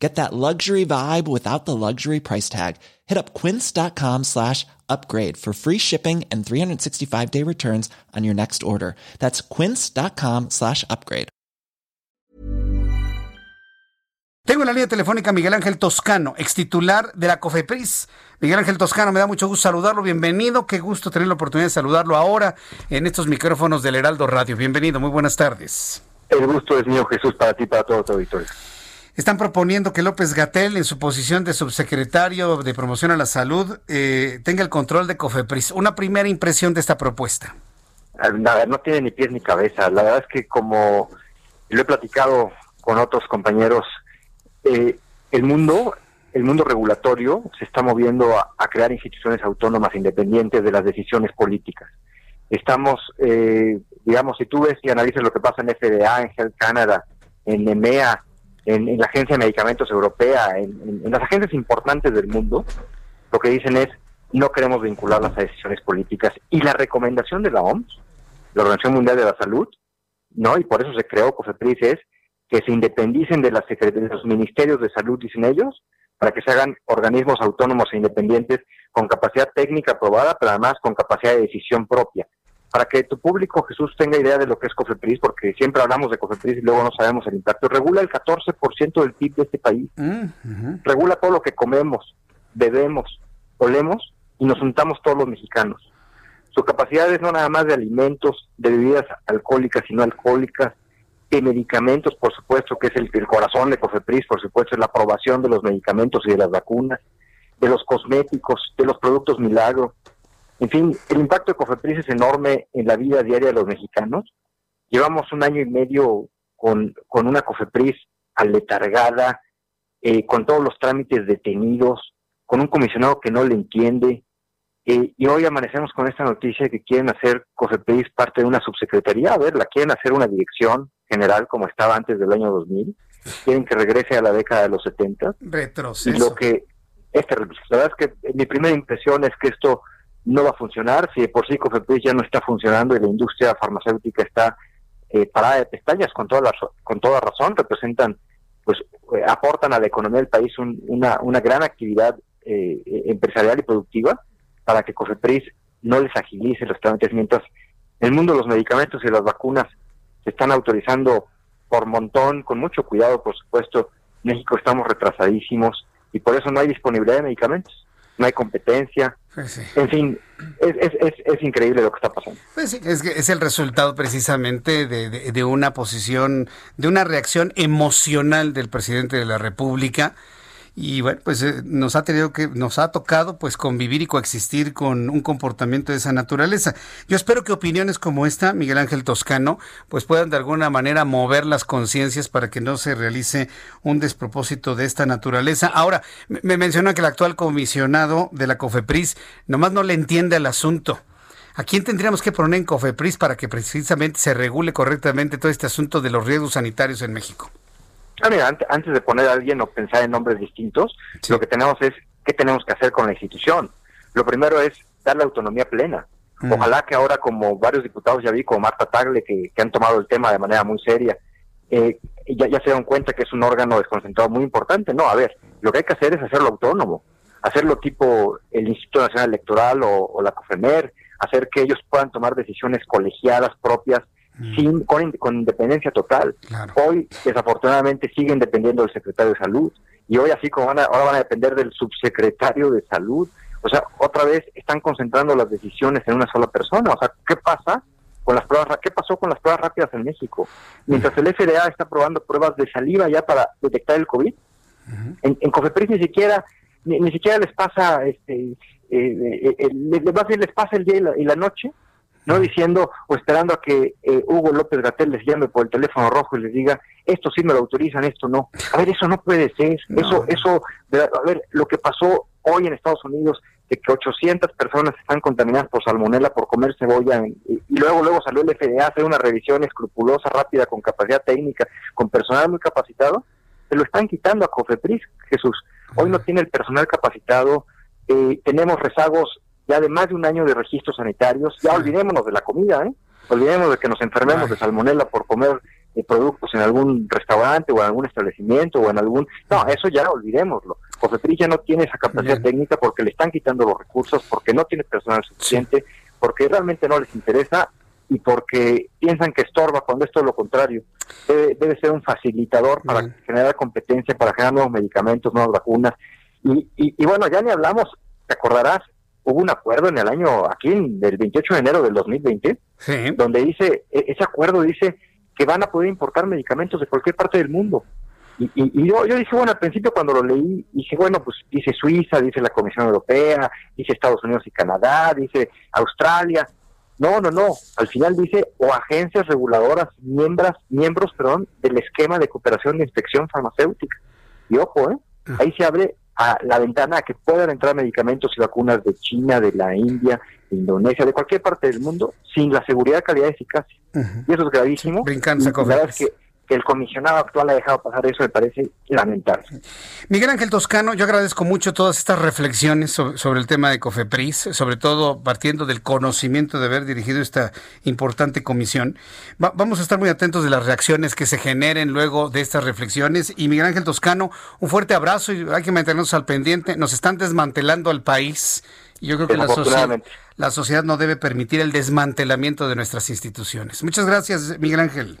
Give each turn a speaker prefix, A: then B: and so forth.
A: Get that luxury vibe without the luxury price tag. Hit up quince.com slash upgrade for free shipping and 365 day returns on your next order. That's quince.com slash upgrade.
B: Tengo en la línea telefónica a Miguel Ángel Toscano, ex titular de la COFEPRIS. Miguel Ángel Toscano, me da mucho gusto saludarlo. Bienvenido. Qué gusto tener la oportunidad de saludarlo ahora en estos micrófonos del Heraldo Radio. Bienvenido. Muy buenas tardes.
C: El gusto es mío, Jesús, para ti, para todo tu auditorio.
B: Están proponiendo que López Gatel, en su posición de subsecretario de Promoción a la Salud, eh, tenga el control de COFEPRIS. Una primera impresión de esta propuesta.
C: Nada, no tiene ni pies ni cabeza. La verdad es que como lo he platicado con otros compañeros, eh, el mundo, el mundo regulatorio se está moviendo a, a, crear instituciones autónomas independientes de las decisiones políticas. Estamos, eh, digamos, si tú ves y analizas lo que pasa en FDA, en Health Canada, en EMEA, en, la Agencia de Medicamentos Europea, en, las agencias importantes del mundo, lo que dicen es no queremos vincularlas a decisiones políticas. Y la recomendación de la OMS, la Organización Mundial de la Salud, ¿no? Y por eso se creó COFEPRIS, es que se independicen de, las de los ministerios de salud, dicen ellos, para que se hagan organismos autónomos e independientes con capacidad técnica aprobada, pero además con capacidad de decisión propia para que tu público, Jesús, tenga idea de lo que es COFEPRIS, porque siempre hablamos de COFEPRIS y luego no sabemos el impacto. Regula el 14% del PIB de este país. Mm. Regula todo lo que comemos, bebemos, olemos y nos juntamos todos los mexicanos. Su capacidad es no nada más de alimentos, de bebidas alcohólicas y no alcohólicas, de medicamentos, por supuesto, que es el, el corazón de COFEPRIS, por supuesto, es la aprobación de los medicamentos y de las vacunas, de los cosméticos, de los productos milagro, en fin, el impacto de COFEPRIS es enorme en la vida diaria de los mexicanos. Llevamos un año y medio con, con una COFEPRIS aletargada, eh, con todos los trámites detenidos, con un comisionado que no le entiende. Eh, y hoy amanecemos con esta noticia de que quieren hacer COFEPRIS parte de una subsecretaría. A ver, la quieren hacer una dirección general como estaba antes del año 2000. Quieren que regrese a la década de los 70.
B: Retroceso.
C: Y lo que es terrible. La verdad es que mi primera impresión es que esto no va a funcionar, si de por sí COFEPRIS ya no está funcionando y la industria farmacéutica está eh, parada de pestañas con toda, la, con toda razón, representan, pues eh, aportan a la economía del país un, una, una gran actividad eh, empresarial y productiva para que COFEPRIS no les agilice los trámites, mientras en el mundo los medicamentos y las vacunas se están autorizando por montón, con mucho cuidado, por supuesto, México estamos retrasadísimos y por eso no hay disponibilidad de medicamentos no hay competencia.
B: Sí.
C: En fin, es, es, es, es, increíble lo que está pasando.
B: Pues sí, es, es el resultado precisamente de, de, de, una posición, de una reacción emocional del presidente de la República. Y bueno, pues eh, nos ha tenido que, nos ha tocado pues convivir y coexistir con un comportamiento de esa naturaleza. Yo espero que opiniones como esta, Miguel Ángel Toscano, pues puedan de alguna manera mover las conciencias para que no se realice un despropósito de esta naturaleza. Ahora, me menciona que el actual comisionado de la COFEPRIS nomás no le entiende al asunto. ¿A quién tendríamos que poner en COFEPRIS para que precisamente se regule correctamente todo este asunto de los riesgos sanitarios en México?
C: Ah, mira, antes, de poner a alguien o pensar en nombres distintos, sí. lo que tenemos es qué tenemos que hacer con la institución. Lo primero es darle autonomía plena. Mm. Ojalá que ahora, como varios diputados ya vi, como Marta Tagle, que, que han tomado el tema de manera muy seria, eh, ya, ya se dan cuenta que es un órgano desconcentrado muy importante. No, a ver, lo que hay que hacer es hacerlo autónomo, hacerlo tipo el Instituto Nacional Electoral o, o la COFEMER, hacer que ellos puedan tomar decisiones colegiadas propias sin con, con, independencia total.
B: Claro.
C: Hoy, desafortunadamente, siguen dependiendo del secretario de salud y hoy, así como van a, ahora van a depender del subsecretario de salud. O sea, otra vez están concentrando las decisiones en una sola persona. O sea, ¿qué pasa con las pruebas? ¿Qué pasó con las pruebas rápidas en México? Mientras el FDA está probando pruebas de saliva ya para detectar el COVID, uh -huh. en, en Cofepris ni siquiera ni, ni, siquiera les pasa este eh, eh, eh, les, les pasa el día y la, y la noche no diciendo o esperando a que eh, Hugo López Gatel les llame por el teléfono rojo y les diga esto sí me lo autorizan, esto no. A ver, eso no puede ser. No. Eso, eso, a ver, lo que pasó hoy en Estados Unidos de que 800 personas están contaminadas por salmonela por comer cebolla y, luego luego salió el FDA a hacer una revisión escrupulosa, rápida, con capacidad técnica, con personal muy capacitado, se lo están quitando a Cofepris, Jesús. Hoy no tiene el personal capacitado, eh, tenemos rezagos ya de más de un año de registros sanitarios, ya olvidémonos de la comida, ¿eh? olvidémonos de que nos enfermemos de salmonela por comer eh, productos en algún restaurante o en algún establecimiento o en algún... No, eso ya olvidémoslo. Cofepris ya no tiene esa capacidad técnica porque le están quitando los recursos, porque no tiene personal suficiente, porque realmente no les interesa y porque piensan que estorba cuando es todo lo contrario. Debe, ser un facilitador para generar competencia, para generar nuevos medicamentos, nuevas vacunas. Y, y, bueno, ya ni hablamos, te acordarás, hubo un acuerdo en el año, aquí, del 28 de enero del 2020, donde dice, e, ese acuerdo dice que van a poder importar medicamentos de cualquier parte del mundo. Y, y, yo, yo dije, bueno, al principio cuando lo leí, dije, bueno, pues dice Suiza, dice la Comisión Europea, dice Estados Unidos y Canadá, dice Australia. No, no, no. Al final dice, o agencias reguladoras, miembros, miembros, perdón, del esquema de cooperación de inspección farmacéutica. Y ojo, ¿eh? Ahí se abre a la ventana a que puedan entrar medicamentos y vacunas de China, de la India, de Indonesia, de cualquier parte del mundo, sin la seguridad, calidad y eficacia. Y eso es gravísimo.
B: Brincando
C: la verdad es que que el comisionado actual ha dejado pasar eso me parece lamentable.
B: Miguel Ángel Toscano, yo agradezco mucho todas estas reflexiones sobre, el tema de COFEPRIS, sobre todo partiendo del conocimiento de haber dirigido esta importante comisión. vamos a estar muy atentos de las reacciones que se generen luego de estas reflexiones. Y Miguel Ángel Toscano, un fuerte abrazo y hay que mantenernos al pendiente. Nos están desmantelando al país. Y yo creo que la sociedad, la sociedad no debe permitir el desmantelamiento de nuestras instituciones. Muchas gracias, Miguel Ángel.